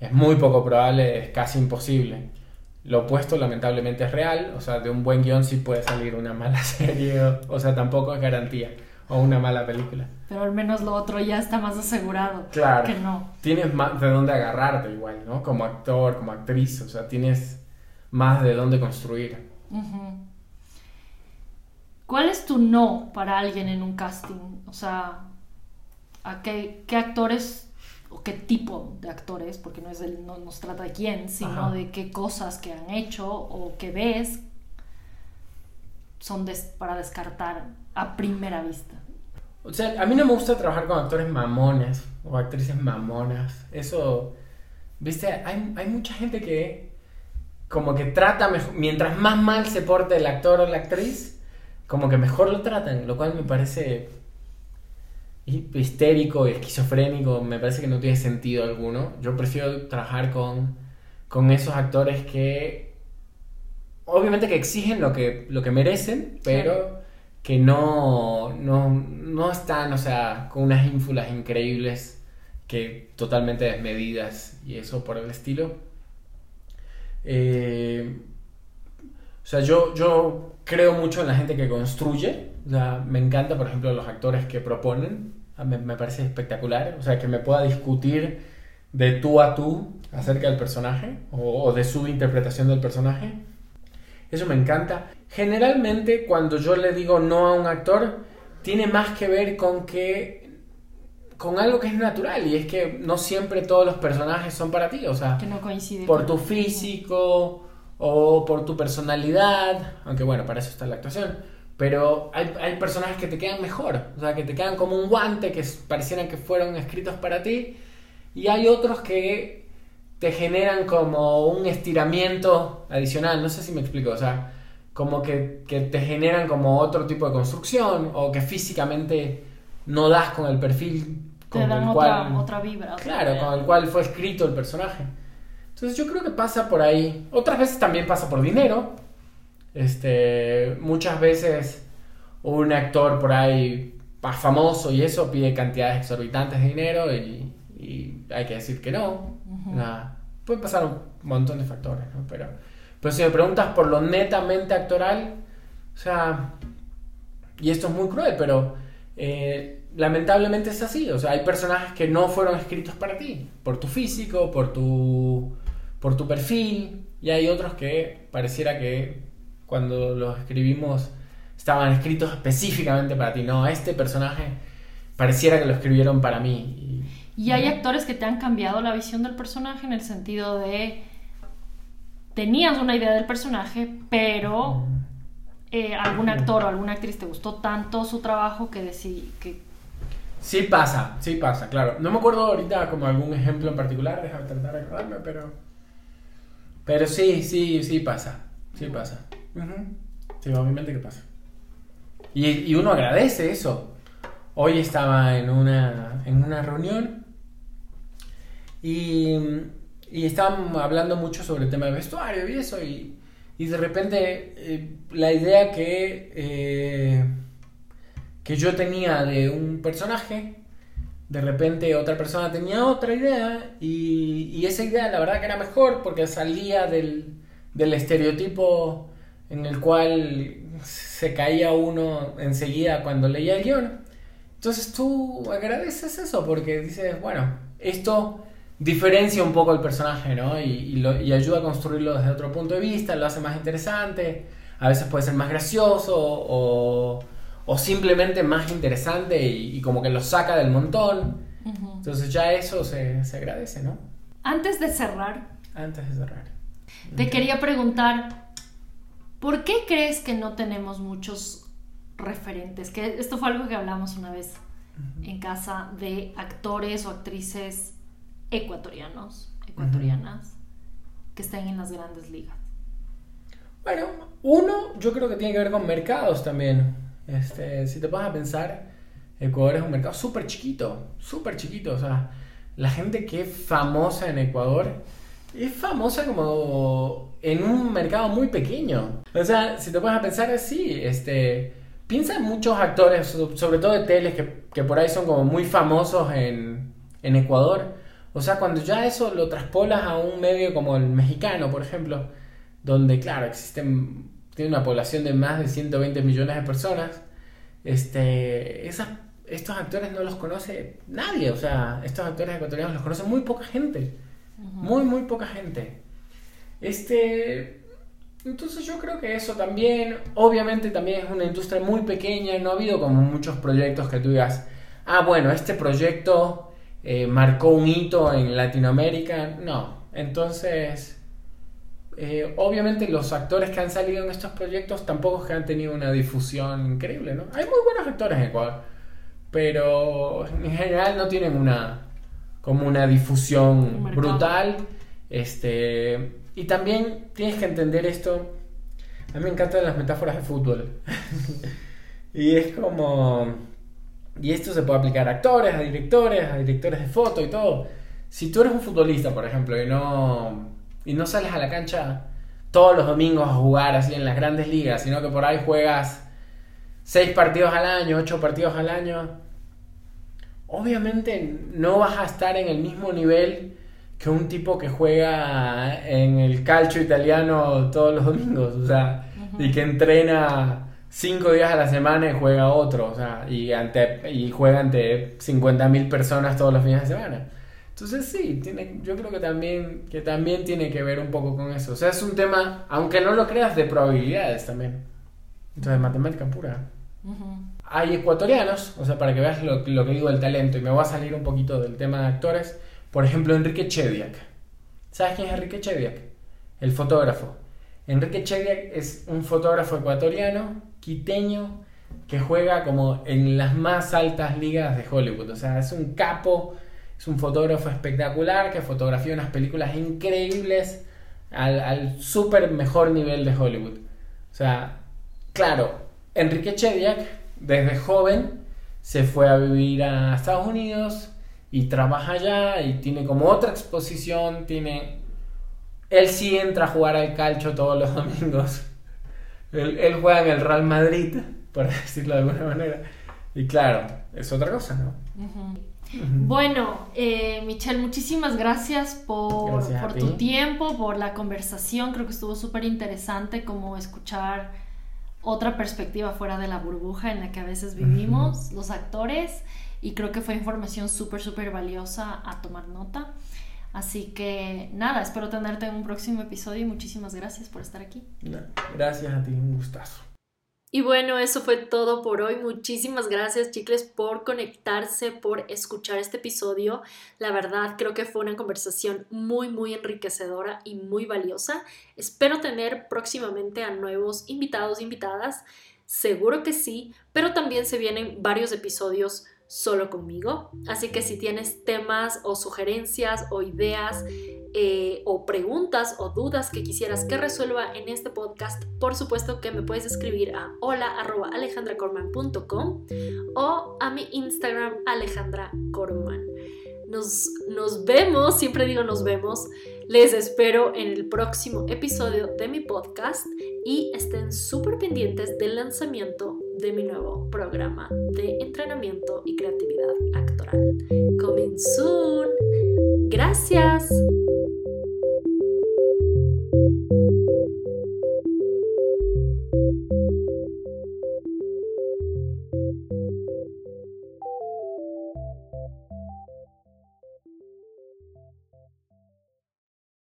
es muy poco probable, es casi imposible. Lo opuesto lamentablemente es real, o sea, de un buen guion sí puede salir una mala serie, o, sea, tampoco es garantía, o una mala película. Pero al menos lo otro ya está más asegurado Claro. que no. Tienes más de dónde agarrarte igual, ¿no? Como actor, como actriz, o sea, tienes más de dónde construir. Ujú. ¿Cuál es tu no para alguien en un casting? O sea, ¿a qué, qué actores o qué tipo de actores, porque no, es el, no nos trata de quién, sino Ajá. de qué cosas que han hecho o que ves son des- para descartar a primera vista? O sea, a mí no me gusta trabajar con actores mamones o actrices mamonas. Eso, viste, hay, hay mucha gente que como que trata mejor, mientras más mal se porte el actor o la actriz, como que mejor lo tratan, lo cual me parece hi- histérico y esquizofrénico, me parece que no tiene sentido alguno. Yo prefiero trabajar con, con esos actores que obviamente que exigen lo que, lo que merecen, pero que no, no, no están, o sea, con unas ínfulas increíbles que totalmente desmedidas y eso por el estilo. Eh, o sea, yo, yo creo mucho en la gente que construye. O sea, me encanta, por ejemplo, los actores que proponen. Ah, Me, me parece espectacular. O sea, que me pueda discutir de tú a tú acerca del personaje o, o de su interpretación del personaje. Eso me encanta. Generalmente, cuando yo le digo no a un actor, tiene más que ver con que. con algo que es natural. Y es que no siempre todos los personajes son para ti. O sea, Que no coincide por tu físico o por tu personalidad, aunque bueno, para eso está la actuación, pero hay, hay personajes que te quedan mejor, o sea, que te quedan como un guante, que parecieran que fueron escritos para ti, y hay otros que te generan como un estiramiento adicional, no sé si me explico, o sea, como que, que te generan como otro tipo de construcción, o que físicamente no das con el perfil Te con dan el otra, cual... otra vibra. otra Claro, con el cual fue escrito el personaje. Entonces yo creo que pasa por ahí. Otras veces también pasa por dinero. Este, muchas veces un actor por ahí más famoso y eso pide cantidades exorbitantes de dinero y, y hay que decir que no. Nada. Pueden pasar un montón de factores, ¿no? Pero, pero si me preguntas por lo netamente actoral, o sea, y esto es muy cruel, pero eh, lamentablemente es así. O sea, hay personajes que no fueron escritos para ti, por tu físico, por tu, por tu perfil, y hay otros que pareciera que cuando los escribimos estaban escritos específicamente para ti. No, este personaje pareciera que lo escribieron para mí. Y hay actores que te han cambiado la visión del personaje en el sentido de tenías una idea del personaje, pero eh, algún actor o alguna actriz te gustó tanto su trabajo que decidí que Sí pasa, sí pasa, claro. No me acuerdo ahorita como algún ejemplo en particular, déjame tratar de acordarme, pero... Pero sí, sí, sí pasa, sí pasa. Sí, obviamente que pasa. Y, y uno agradece eso. Hoy estaba en una, en una reunión y, y estaban hablando mucho sobre el tema de vestuario y eso, y, y de repente eh, la idea que, eh, que yo tenía de un personaje, de repente otra persona tenía otra idea, y, y esa idea la verdad que era mejor porque salía del, del estereotipo en el cual se caía uno enseguida cuando leía el guion. Entonces tú agradeces eso porque dices, bueno, esto diferencia un poco el personaje, ¿no? Y, y lo- y ayuda a construirlo desde otro punto de vista, lo hace más interesante, a veces puede ser más gracioso o, o simplemente más interesante y, y como que lo saca del montón. Entonces ya eso se, se agradece, ¿no? Antes de cerrar, Antes de cerrar. te quería preguntar, ¿por qué crees que no tenemos muchos referentes? Que esto fue algo que hablamos una vez en casa de actores o actrices ecuatorianos, ecuatorianas, que estén en las grandes ligas. Bueno, uno yo creo que tiene que ver con mercados también. Este, si te vas a pensar, Ecuador es un mercado súper chiquito, súper chiquito. O sea, la gente que es famosa en Ecuador es famosa como en un mercado muy pequeño. O sea, si te vas a pensar así, este, piensa en muchos actores, so- sobre todo de teles, que, que por ahí son como muy famosos en, en Ecuador. O sea, cuando ya eso lo traspolas a un medio como el mexicano, por ejemplo, donde, claro, existen, tiene una población de más de 120 millones de personas, este, estos actores no los conoce nadie, o sea, estos actores ecuatorianos los conoce muy poca gente, muy, muy poca gente. Este, entonces yo creo que eso también, obviamente también es una industria muy pequeña, no ha habido como muchos proyectos que tú digas, ah, bueno, este proyecto eh, marcó un hito en Latinoamérica, no. Entonces, eh, obviamente los actores que han salido en estos proyectos tampoco es que han tenido una difusión increíble, ¿no? Hay muy buenos actores en Ecuador, pero en general no tienen una como una difusión brutal. Este, y también tienes que entender esto. A mí me encantan las metáforas de fútbol. y es como... Y esto se puede aplicar a actores, a directores, a directores de foto y todo. Si tú eres un futbolista, por ejemplo, y no, y no sales a la cancha todos los domingos a jugar así en las grandes ligas, sino que por ahí juegas seis partidos al año, ocho partidos al año, obviamente no vas a estar en el mismo nivel que un tipo que juega en el calcio italiano todos los domingos, o sea, y que entrena cinco días a la semana y juega otro, o sea, y, ante, y juega ante 50.000 personas todos los fines de semana. Entonces sí, tiene, yo creo que también, que también tiene que ver un poco con eso. O sea, es un tema, aunque no lo creas, de probabilidades también. Entonces, matemática pura. Hay ecuatorianos, o sea, para que veas lo, lo que digo del talento, y me voy a salir un poquito del tema de actores por ejemplo, Enrique Chediak. ¿Sabes quién es Enrique Chediak? El fotógrafo. Enrique Chediak es un fotógrafo ecuatoriano, quiteño, que juega como en las más altas ligas de Hollywood. O sea, es un capo, es un fotógrafo espectacular que fotografía unas películas increíbles al, al súper mejor nivel de Hollywood. O sea, claro, Enrique Chediak desde joven se fue a vivir a Estados Unidos, y trabaja allá y tiene como otra exposición, tiene... Él sí entra a jugar al calcio todos los domingos. Él, juega en el Real Madrid, por decirlo de alguna manera. Y claro, es otra cosa, ¿no? Bueno, eh, Michelle, muchísimas gracias por, por tu tiempo, por la conversación. Creo que estuvo súper interesante como escuchar otra perspectiva fuera de la burbuja en la que a veces vivimos los actores y creo que fue información súper, súper valiosa a tomar nota. Así que nada, espero tenerte en un próximo episodio y muchísimas gracias por estar aquí. Gracias a ti, un gustazo. Y bueno, eso fue todo por hoy. Muchísimas gracias, chicles, por conectarse, por escuchar este episodio. La verdad, creo que fue una conversación muy, muy enriquecedora y muy valiosa. Espero tener próximamente a nuevos invitados, invitadas. Seguro que sí, pero también se vienen varios episodios solo conmigo. Así que si tienes temas o sugerencias o ideas eh, o preguntas o dudas que quisieras que resuelva en este podcast, por supuesto que me puedes escribir a hola.alejandracorman.com o a mi Instagram Alejandra Nos, nos vemos, siempre digo nos vemos. Les espero en el próximo episodio de mi podcast y estén súper pendientes del lanzamiento de mi nuevo programa de entrenamiento y creatividad actoral. Coming soon. Gracias.